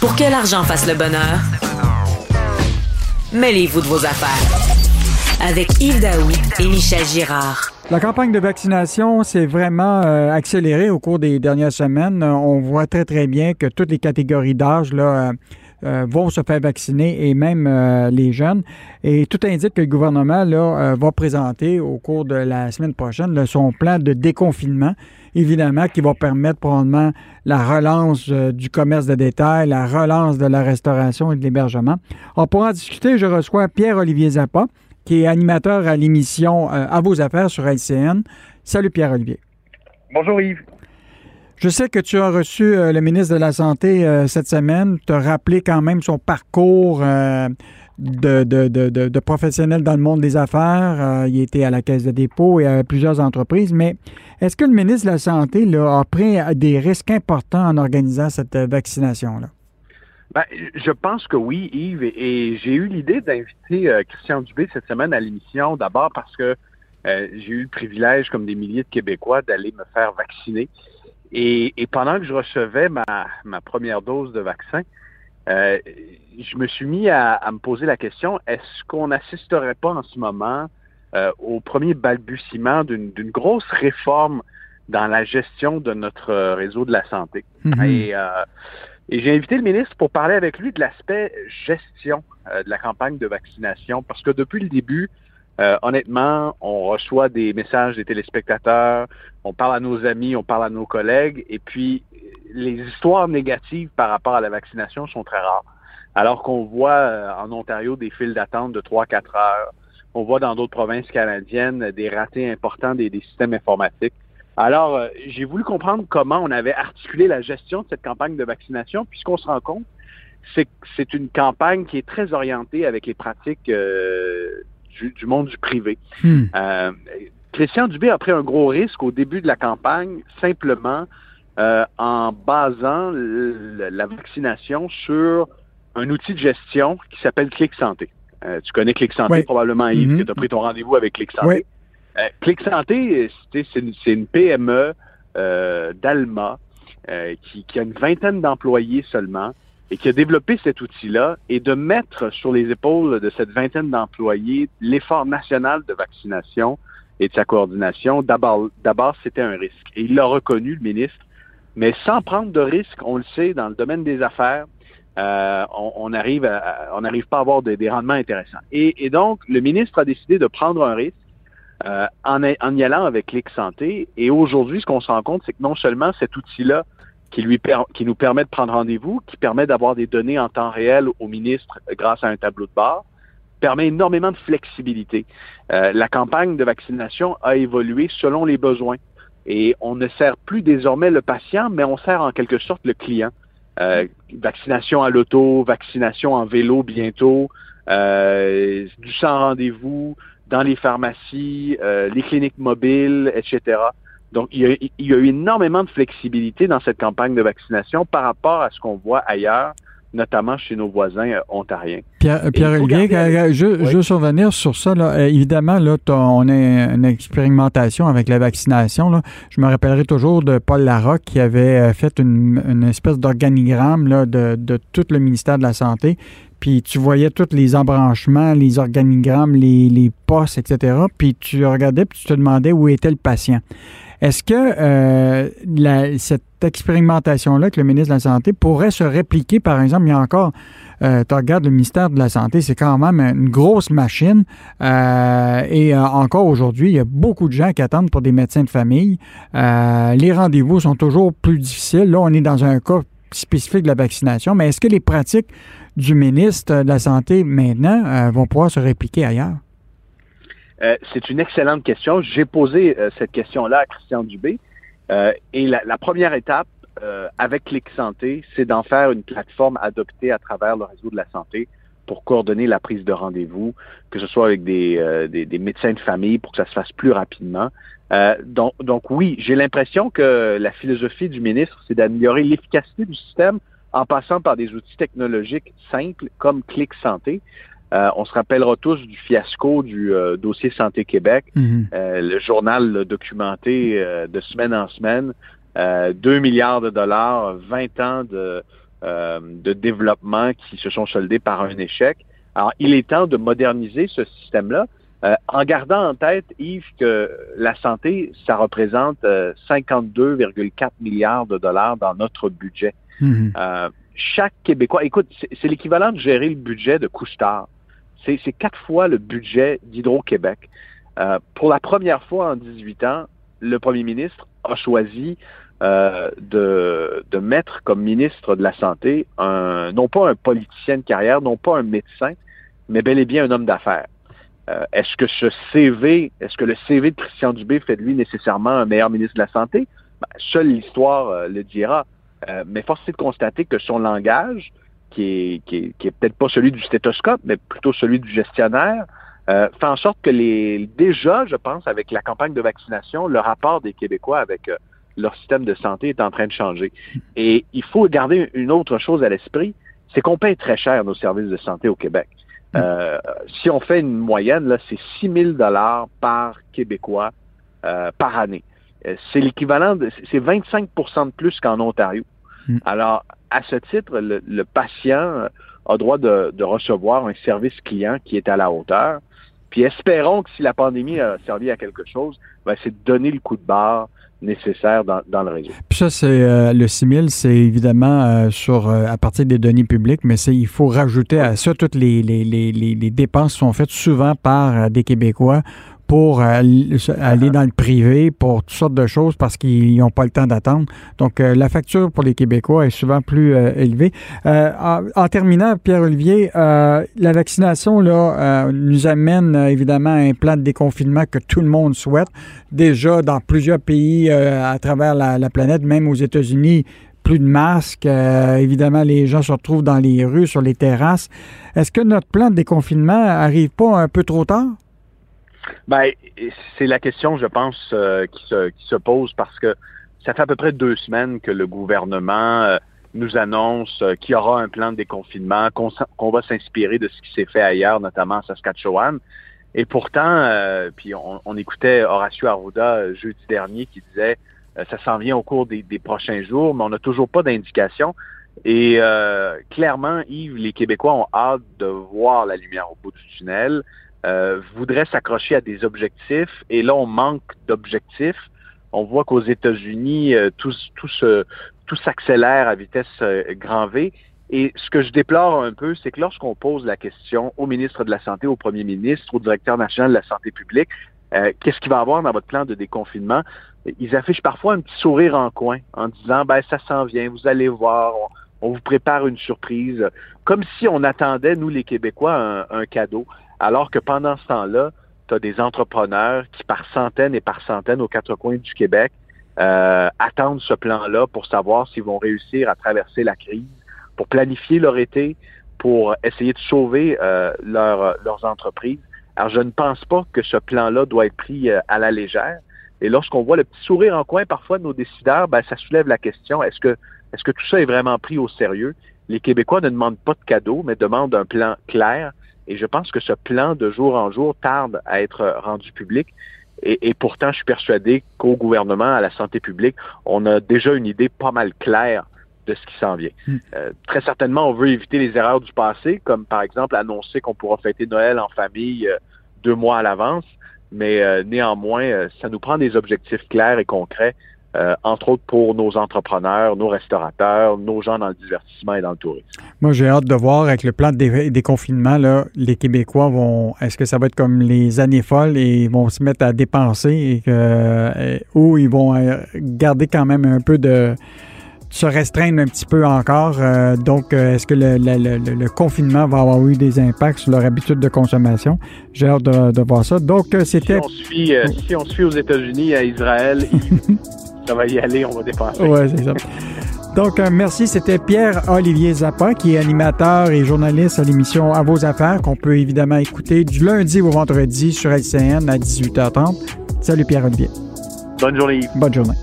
Pour que l'argent fasse le bonheur, mêlez-vous de vos affaires. Avec Yves Daoui et Michel Girard. La campagne de vaccination s'est vraiment euh, accélérée au cours des dernières semaines. On voit très, très bien que toutes les catégories d'âge là, euh, euh, vont se faire vacciner et même les jeunes. Et tout indique que le gouvernement là, va présenter au cours de la semaine prochaine son plan de déconfinement évidemment, qui va permettre probablement la relance euh, du commerce de détail, la relance de la restauration et de l'hébergement. On pourra en discuter. Je reçois Pierre-Olivier Zappa, qui est animateur à l'émission euh, À vos affaires sur LCN. Salut Pierre-Olivier. Bonjour Yves. Je sais que tu as reçu euh, le ministre de la Santé cette semaine, te rappeler quand même son parcours de, de, de, de, professionnels dans le monde des affaires. Euh, il était à la Caisse de dépôt et à plusieurs entreprises. Mais est-ce que le ministre de la Santé a pris des risques importants en organisant cette vaccination-là? Ben, je pense que oui, Yves. Et, j'ai eu l'idée d'inviter euh, Christian Dubé cette semaine à l'émission, d'abord parce que euh, j'ai eu le privilège, comme des milliers de Québécois, d'aller me faire vacciner. Et, et, pendant que je recevais ma, ma première dose de vaccin, euh, je me suis mis à, me poser la question, est-ce qu'on n'assisterait pas en ce moment euh, au premier balbutiement d'une grosse réforme dans la gestion de notre réseau de la santé? Mm-hmm. Euh, et, j'ai invité le ministre pour parler avec lui de l'aspect gestion de la campagne de vaccination, parce que depuis le début, honnêtement, on reçoit des messages des téléspectateurs, on parle à nos amis, on parle à nos collègues, et puis les histoires négatives par rapport à la vaccination sont très rares. Alors qu'on voit euh, en Ontario des files d'attente de 3-4 heures. On voit dans d'autres provinces canadiennes des ratés importants des, systèmes informatiques. Alors, euh, j'ai voulu comprendre comment on avait articulé la gestion de cette campagne de vaccination, puisqu'on se rend compte, c'est c'est une campagne qui est très orientée avec les pratiques euh, du, monde du privé. Hmm. Christian Dubé a pris un gros risque au début de la campagne, simplement euh, en basant la vaccination sur un outil de gestion qui s'appelle Clic Santé. Euh, tu connais Clic Santé probablement, Yves, mm-hmm. tu as pris ton rendez-vous avec Clic Santé. Euh, Clic Santé, c'est une, PME d'Alma qui, qui, a une vingtaine d'employés seulement et qui a développé cet outil-là et de mettre sur les épaules de cette vingtaine d'employés l'effort national de vaccination et de sa coordination, d'abord, c'était un risque. Et il l'a reconnu, le ministre, mais sans prendre de risques, on le sait, dans le domaine des affaires, euh, on, arrive on n'arrive pas à avoir des, rendements intéressants. Et, donc, le ministre a décidé de prendre un risque euh, en, y allant avec Clic Santé. Et aujourd'hui, ce qu'on se rend compte, c'est que non seulement cet outil-là qui, lui qui nous permet de prendre rendez-vous, qui permet d'avoir des données en temps réel au ministre grâce à un tableau de bord, permet énormément de flexibilité. Euh, la campagne de vaccination a évolué selon les besoins. Et on ne sert plus désormais le patient, mais on sert en quelque sorte le client. Euh, vaccination à l'auto, vaccination en vélo bientôt, euh, du sans rendez-vous dans les pharmacies, euh, les cliniques mobiles, etc. Donc, il y, a, il y, a, eu énormément de flexibilité dans cette campagne de vaccination par rapport à ce qu'on voit ailleurs notamment chez nos voisins euh, ontariens. Pierre, euh, Pierre Olivier, je, je veux survenir sur ça. Là. Euh, évidemment, là, on a une expérimentation avec la vaccination. Là. Je me rappellerai toujours de Paul Larocque qui avait fait une, une espèce d'organigramme de, de tout le ministère de la Santé. Puis tu voyais tous les embranchements, les organigrammes, les, les postes, etc. Puis tu regardais, puis tu te demandais où était le patient. Est-ce que euh, cette expérimentation-là avec le ministre de la Santé pourrait se répliquer, par exemple, il y a encore, euh, tu regardes le ministère de la Santé, c'est quand même une grosse machine. Euh, et encore aujourd'hui, il y a beaucoup de gens qui attendent pour des médecins de famille. les rendez-vous sont toujours plus difficiles. Là, on est dans un cas spécifique de la vaccination, mais est-ce que les pratiques du ministre de la Santé maintenant vont pouvoir se répliquer ailleurs? Euh, c'est une excellente question. J'ai posé euh, cette question-là à Christian Dubé. Euh, et la, première étape avec Clic Santé, c'est d'en faire une plateforme adoptée à travers le réseau de la santé pour coordonner la prise de rendez-vous, que ce soit avec des, médecins de famille pour que ça se fasse plus rapidement. donc, donc oui, j'ai l'impression que la philosophie du ministre, c'est d'améliorer l'efficacité du système en passant par des outils technologiques simples comme Clic Santé. Euh, on se rappellera tous du fiasco du euh, dossier Santé Québec, mhm. euh, le journal documenté de semaine en semaine, 2 milliards de dollars, 20 ans de, de développement qui se sont soldés par un échec. Alors, il est temps de moderniser ce système-là en gardant en tête, Yves, que la santé, ça représente 52,4 milliards de dollars dans notre budget. Mhm. chaque Québécois, écoute, c'est l'équivalent de gérer le budget de Couche-Tard. C'est quatre fois le budget d'Hydro-Québec. Euh, pour la première fois en 18 ans, le premier ministre a choisi euh, de, mettre comme ministre de la Santé un, non pas un politicien de carrière, non pas un médecin, mais bel et bien un homme d'affaires. Euh, est-ce que ce CV, est-ce que le CV de Christian Dubé fait de lui nécessairement un meilleur ministre de la Santé? Ben, seule l'histoire le dira. mais force est de constater que son langage, qui est, qui est, peut-être pas celui du stéthoscope, mais plutôt celui du gestionnaire, euh, fait en sorte que les déjà, je pense, avec la campagne de vaccination, le rapport des Québécois avec euh, leur système de santé est en train de changer. Et il faut garder une autre chose à l'esprit, c'est qu'on paye très cher nos services de santé au Québec. Euh, si on fait une moyenne, là, c'est 6 000 dollars par Québécois par année. C'est l'équivalent de, c'est 25% de plus qu'en Ontario. Mm. Alors, à ce titre, le, patient a droit de, recevoir un service client qui est à la hauteur. Puis espérons que si la pandémie a servi à quelque chose, ben, c'est de donner le coup de barre nécessaire dans, le réseau. Puis ça, c'est euh, le 6000, c'est évidemment euh, sur euh, à partir des données publiques, mais c'est il faut rajouter à ça toutes les, les, les, les dépenses sont faites souvent par des Québécois pour aller dans le privé pour toutes sortes de choses parce qu'ils n'ont pas le temps d'attendre. Donc, euh, la facture pour les Québécois est souvent plus euh, élevée. Euh, en, terminant, Pierre-Olivier, la vaccination là, nous amène évidemment à un plan de déconfinement que tout le monde souhaite. Déjà, dans plusieurs pays à travers la, la, planète, même aux États-Unis, plus de masques. évidemment, les gens se retrouvent dans les rues, sur les terrasses. Est-ce que notre plan de déconfinement arrive pas un peu trop tard? Ben, c'est la question, je pense, euh, qui, se, qui, se, pose parce que ça fait à peu près deux semaines que le gouvernement euh, nous annonce euh, qu'il y aura un plan de déconfinement, qu'on va s'inspirer de ce qui s'est fait ailleurs, notamment à Saskatchewan. Et pourtant, puis on, écoutait Horacio Arruda jeudi dernier qui disait ça s'en vient au cours des, des, prochains jours, mais on n'a toujours pas d'indication. Et clairement, Yves, les Québécois ont hâte de voir la lumière au bout du tunnel euh, voudrait s'accrocher à des objectifs et là on manque d'objectifs. On voit qu'aux États-Unis euh, tout, tout, tout s'accélère à vitesse euh, grand V. Et ce que je déplore un peu, c'est que lorsqu'on pose la question au ministre de la Santé, au premier ministre, au directeur national de la santé publique, euh, qu'est-ce qu'il va avoir dans votre plan de déconfinement, ils affichent parfois un petit sourire en coin en disant ben ça s'en vient, vous allez voir, on, vous prépare une surprise, comme si on attendait nous les Québécois un cadeau. Alors que pendant ce temps-là, tu as des entrepreneurs qui, par centaines et par centaines aux quatre coins du Québec, euh, attendent ce plan-là pour savoir s'ils vont réussir à traverser la crise, pour planifier leur été, pour essayer de sauver euh, leurs entreprises. Alors, je ne pense pas que ce plan-là doit être pris euh, à la légère. Et lorsqu'on voit le petit sourire en coin parfois de nos décideurs, ben, ça soulève la question, est-ce que, est-ce que tout ça est vraiment pris au sérieux? Les Québécois ne demandent pas de cadeaux, mais demandent un plan clair et je pense que ce plan de jour en jour tarde à être rendu public. Et, pourtant, je suis persuadé qu'au gouvernement, à la santé publique, on a déjà une idée pas mal claire de ce qui s'en vient. Hmm. Euh, très certainement, on veut éviter les erreurs du passé, comme par exemple annoncer qu'on pourra fêter Noël en famille euh, deux mois à l'avance, mais euh, néanmoins, ça nous prend des objectifs clairs et concrets euh, entre autres pour nos entrepreneurs, nos restaurateurs, nos gens dans le divertissement et dans le tourisme. Moi, j'ai hâte de voir avec le plan de déconfinement, là, les Québécois vont. Est-ce que ça va être comme les années folles et ils vont se mettre à dépenser et que, euh, ou ils vont euh, garder quand même un peu de se restreindre un petit peu encore. donc, est-ce que le, confinement va avoir eu des impacts sur leur habitude de consommation? J'ai hâte de, voir ça. Donc, c'était... Si, si on suit aux États-Unis, à Israël, ça va y aller, on va dépenser. Oui, c'est ça. Donc, euh, merci. C'était Pierre-Olivier Zappa, qui est animateur et journaliste à l'émission À vos affaires, qu'on peut évidemment écouter du lundi au vendredi sur LCN à 18h30. Salut Pierre-Olivier. Bonne journée. Bonne journée.